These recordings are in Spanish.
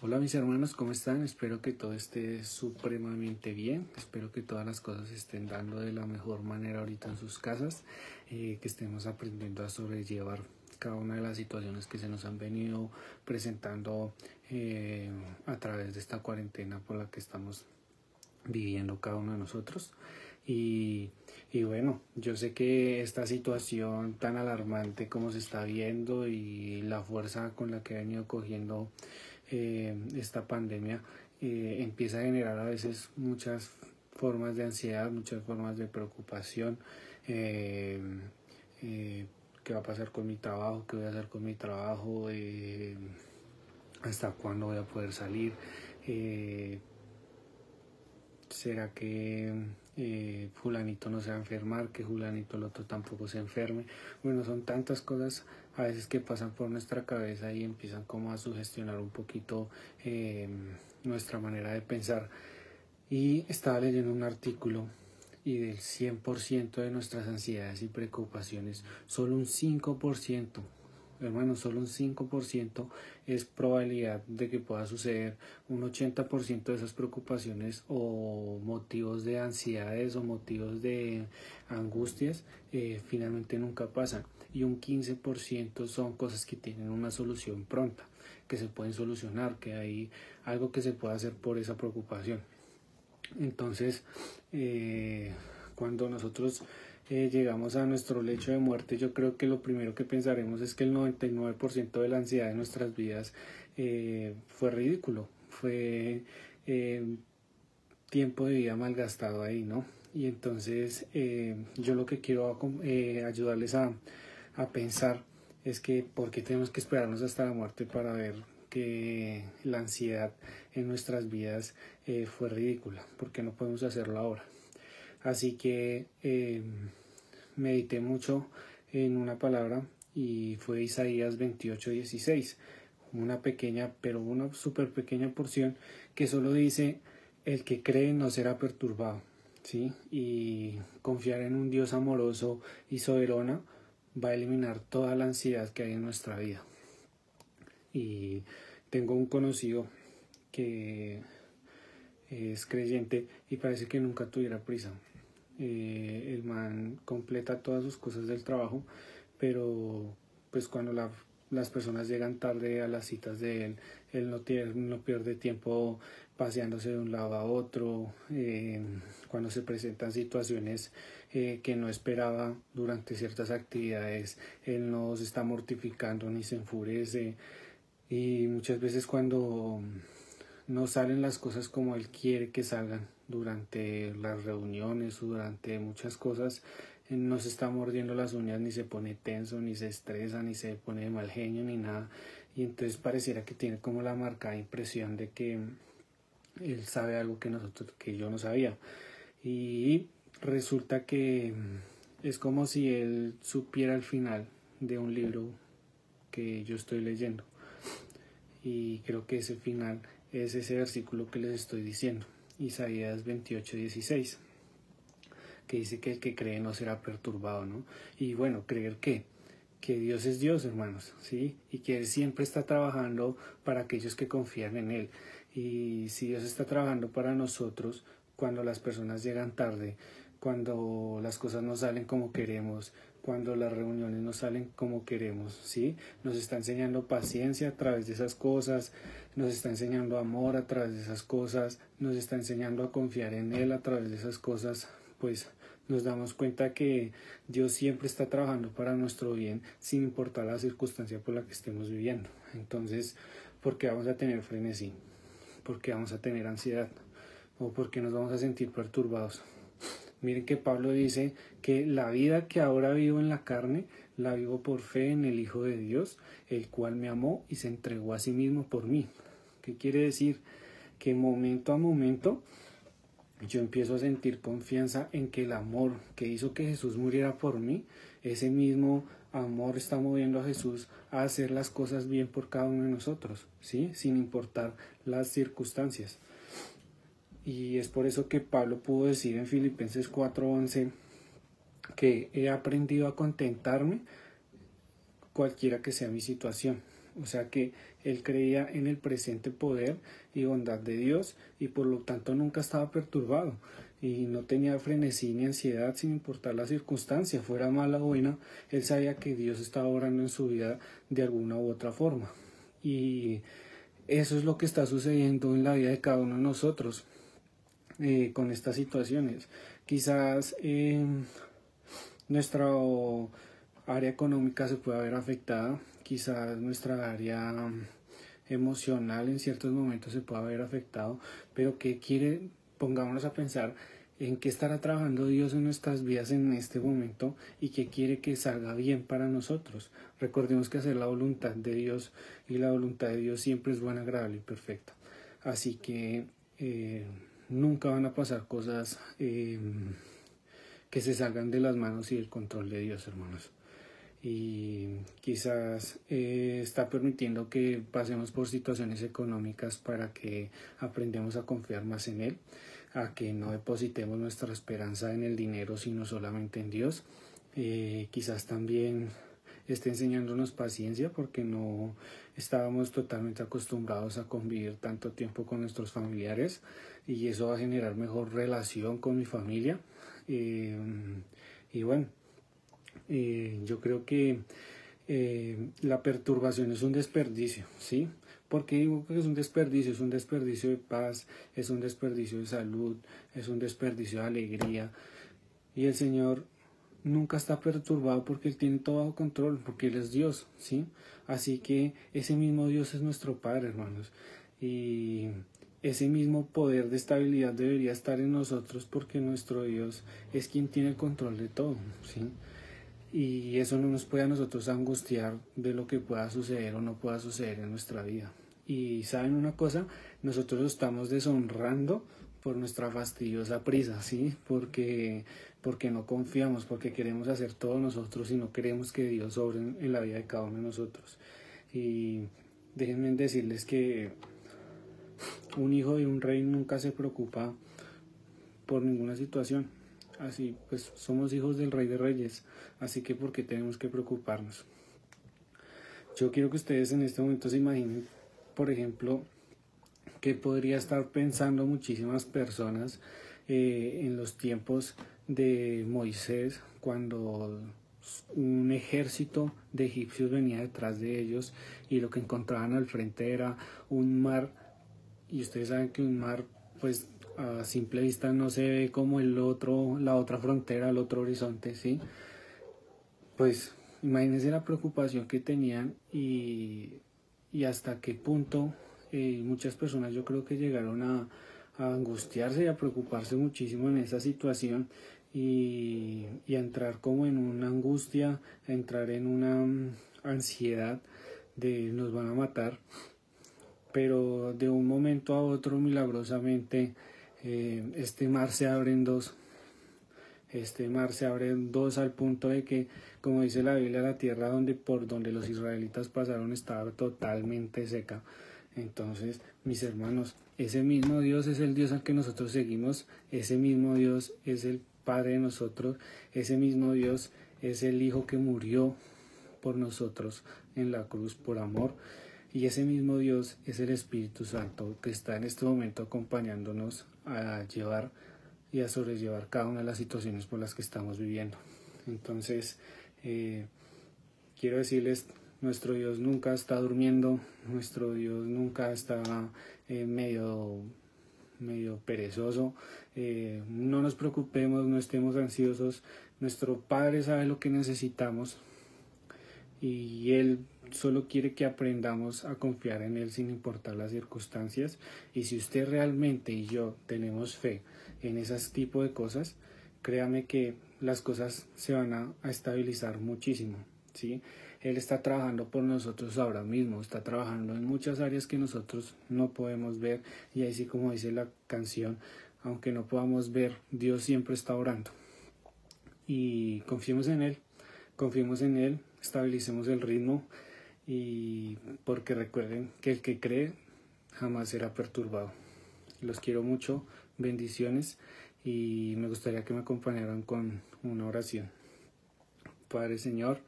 Hola mis hermanos, ¿cómo están? Espero que todo esté supremamente bien. Espero que todas las cosas estén dando de la mejor manera ahorita en sus casas. Eh, que estemos aprendiendo a sobrellevar cada una de las situaciones que se nos han venido presentando eh, a través de esta cuarentena por la que estamos viviendo cada uno de nosotros. Y, y, bueno, yo sé que esta situación tan alarmante como se está viendo y la fuerza con la que ha venido cogiendo eh, esta pandemia eh, empieza a generar a veces muchas formas de ansiedad, muchas formas de preocupación. Eh, ¿Qué va a pasar con mi trabajo? ¿Qué voy a hacer con mi trabajo? ¿Hasta cuándo voy a poder salir? ¿Será que eh, fulanito no se va a enfermar, que fulanito el otro tampoco se enferme. Bueno, son tantas cosas a veces que pasan por nuestra cabeza y empiezan como a sugestionar un poquito eh, nuestra manera de pensar. Y estaba leyendo un artículo y del 100% de nuestras ansiedades y preocupaciones, solo un 5% hermano, solo un 5% es probabilidad de que pueda suceder. Un 80% de esas preocupaciones o motivos de ansiedades o motivos de angustias eh, finalmente nunca pasan. Y un 15% son cosas que tienen una solución pronta, que se pueden solucionar, que hay algo que se puede hacer por esa preocupación. Entonces, eh, cuando nosotros eh, llegamos a nuestro lecho de muerte, yo creo que lo primero que pensaremos es que el 99% de la ansiedad de nuestras vidas eh, fue ridículo, fue eh, tiempo de vida malgastado ahí, ¿no? Y entonces yo lo que quiero ayudarles a, a pensar es que por qué tenemos que esperarnos hasta la muerte para ver que la ansiedad en nuestras vidas fue ridícula, porque no podemos hacerlo ahora. Así que eh, medité mucho en una palabra y fue Isaías 28, 16. Una pequeña, pero una súper pequeña porción que solo dice, el que cree no será perturbado. ¿sí? Y confiar en un Dios amoroso y soberano va a eliminar toda la ansiedad que hay en nuestra vida. Y tengo un conocido que es creyente y parece que nunca tuviera prisa. Eh, el man completa todas sus cosas del trabajo, pero pues cuando las personas llegan tarde a las citas de él, él no, pierde tiempo paseándose de un lado a otro, eh, cuando se presentan situaciones eh, que no esperaba durante ciertas actividades, él no se está mortificando ni se enfurece. Y muchas veces cuando no salen las cosas como él quiere que salgan durante las reuniones durante muchas cosas. No se está mordiendo las uñas ni se pone tenso ni se estresa ni se pone de mal genio ni nada. Y entonces pareciera que tiene como la marcada impresión de que él sabe algo que nosotros que yo no sabía. Y resulta que es como si él supiera el final de un libro que yo estoy leyendo. Y creo que ese final es ese versículo que les estoy diciendo, Isaías 28, 16, que dice que el que cree no será perturbado, ¿no? Y bueno, creer que, que Dios es Dios, hermanos, ¿sí? Y que Él siempre está trabajando para aquellos que confían en Él. Y si Dios está trabajando para nosotros, cuando las personas llegan tarde, cuando las cosas no salen como queremos, cuando las reuniones no salen como queremos, ¿sí? Nos está enseñando paciencia a través de esas cosas, nos está enseñando amor a través de esas cosas, nos está enseñando a confiar en Él a través de esas cosas, pues nos damos cuenta que Dios siempre está trabajando para nuestro bien sin importar la circunstancia por la que estemos viviendo. Entonces, ¿por qué vamos a tener frenesí? ¿Por qué vamos a tener ansiedad? ¿O por qué nos vamos a sentir perturbados? Miren que Pablo dice que la vida que ahora vivo en la carne la vivo por fe en el Hijo de Dios, el cual me amó y se entregó a sí mismo por mí. ¿Qué quiere decir? Que momento a momento yo empiezo a sentir confianza en que el amor que hizo que Jesús muriera por mí, ese mismo amor está moviendo a Jesús a hacer las cosas bien por cada uno de nosotros, ¿sí? Sin importar las circunstancias. Y es por eso que Pablo pudo decir en Filipenses 4:11 que he aprendido a contentarme cualquiera que sea mi situación. O sea que él creía en el presente poder y bondad de Dios y por lo tanto nunca estaba perturbado y no tenía frenesí ni ansiedad sin importar la circunstancia, fuera mala o buena, él sabía que Dios estaba orando en su vida de alguna u otra forma. Y eso es lo que está sucediendo en la vida de cada uno de nosotros eh, con estas situaciones. Quizás eh, nuestra área económica se pueda ver afectada, quizás nuestra área emocional en ciertos momentos se pueda ver afectado, pero ¿qué quiere pongámonos a pensar en qué estará trabajando Dios en nuestras vidas en este momento y qué quiere que salga bien para nosotros. Recordemos que hacer la voluntad de Dios y la voluntad de Dios siempre es buena, agradable y perfecta. Así que eh, nunca van a pasar cosas eh, que se salgan de las manos y del control de Dios, hermanos. Y quizás eh, está permitiendo que pasemos por situaciones económicas para que aprendamos a confiar más en Él a que no depositemos nuestra esperanza en el dinero, sino solamente en Dios. Eh, quizás también esté enseñándonos paciencia porque no estábamos totalmente acostumbrados a convivir tanto tiempo con nuestros familiares y eso va a generar mejor relación con mi familia. Eh, y bueno, eh, yo creo que la perturbación es un desperdicio, ¿sí? porque digo que es un desperdicio, es un desperdicio de paz, es un desperdicio de salud, es un desperdicio de alegría. Y el Señor nunca está perturbado porque Él tiene todo bajo control, porque Él es Dios, ¿sí? Así que ese mismo Dios es nuestro Padre, hermanos. Y ese mismo poder de estabilidad debería estar en nosotros porque nuestro Dios es quien tiene el control de todo, ¿sí? y eso no nos puede a nosotros angustiar de lo que pueda suceder o no pueda suceder en nuestra vida. Y saben una cosa, nosotros estamos deshonrando por nuestra fastidiosa prisa, ¿sí? Porque, porque no confiamos, porque queremos hacer todo nosotros y no queremos que Dios sobre en la vida de cada uno de nosotros. Y déjenme decirles que un hijo de un rey nunca se preocupa por ninguna situación Así pues somos hijos del Rey de Reyes, así que ¿por qué tenemos que preocuparnos? Yo quiero que ustedes en este momento se imaginen, por ejemplo, que podría estar pensando muchísimas personas eh, en los tiempos de Moisés, cuando un ejército de egipcios venía detrás de ellos y lo que encontraban al frente era un mar, y ustedes saben que un mar pues a simple vista no se ve como el otro, la otra frontera, el otro horizonte, ¿sí? Pues imagínense la preocupación que tenían y, y hasta qué punto eh, muchas personas yo creo que llegaron a, angustiarse y a preocuparse muchísimo en esa situación y, y a entrar como en una angustia, a entrar en una mm, ansiedad de nos van a matar pero de un momento a otro milagrosamente eh, este mar se abre en dos. Este mar se abre en dos al punto de que, como dice la Biblia, la tierra donde por donde los israelitas pasaron estaba totalmente seca. Entonces, mis hermanos, ese mismo Dios es el Dios al que nosotros seguimos, ese mismo Dios es el Padre de nosotros, ese mismo Dios es el Hijo que murió por nosotros en la cruz por amor. Y ese mismo Dios es el Espíritu Santo que está en este momento acompañándonos a llevar y a sobrellevar cada una de las situaciones por las que estamos viviendo. Entonces, eh, quiero decirles, nuestro Dios nunca está durmiendo, nuestro Dios nunca está eh, medio, medio perezoso, eh, no nos preocupemos, no estemos ansiosos, nuestro Padre sabe lo que necesitamos y Él solo quiere que aprendamos a confiar en Él sin importar las circunstancias. Y si usted realmente y yo tenemos fe en ese tipo de cosas, créame que las cosas se van a, estabilizar muchísimo. ¿sí? Él está trabajando por nosotros ahora mismo, está trabajando en muchas áreas que nosotros no podemos ver. Y así como dice la canción, aunque no podamos ver, Dios siempre está orando. Y confiemos en Él, confiemos en Él, estabilicemos el ritmo y porque recuerden que el que cree jamás será perturbado. Los quiero mucho, bendiciones y me gustaría que me acompañaran con una oración. Padre Señor,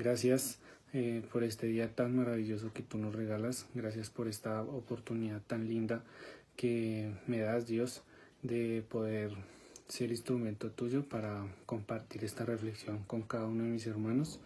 gracias eh, por este día tan maravilloso que tú nos regalas. Gracias por esta oportunidad tan linda que me das, Dios, de poder ser instrumento tuyo para compartir esta reflexión con cada uno de mis hermanos.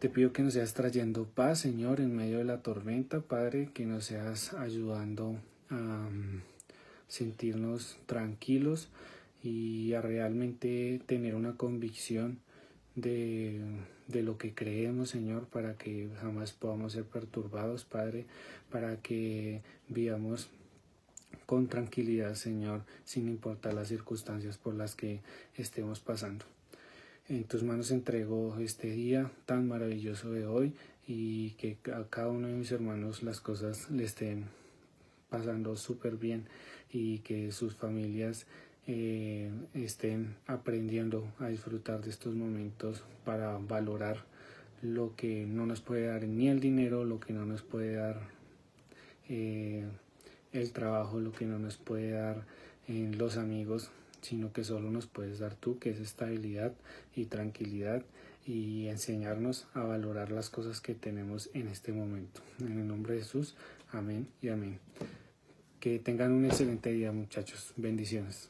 Te pido que nos seas trayendo paz, Señor, en medio de la tormenta, Padre, que nos seas ayudando a mm, sentirnos tranquilos y a realmente tener una convicción de, de, lo que creemos, Señor, para que jamás podamos ser perturbados, Padre, para que vivamos con tranquilidad, Señor, sin importar las circunstancias por las que estemos pasando. En tus manos entrego este día tan maravilloso de hoy y que a cada uno de mis hermanos las cosas le estén pasando súper bien y que sus familias eh, estén aprendiendo a disfrutar de estos momentos para valorar lo que no nos puede dar ni el dinero, lo que no nos puede dar eh, el trabajo, lo que no nos puede dar en los amigos, sino que solo nos puedes dar tú, que es estabilidad y tranquilidad y enseñarnos a valorar las cosas que tenemos en este momento. En el nombre de Jesús, amén y amén. Que tengan un excelente día muchachos. Bendiciones.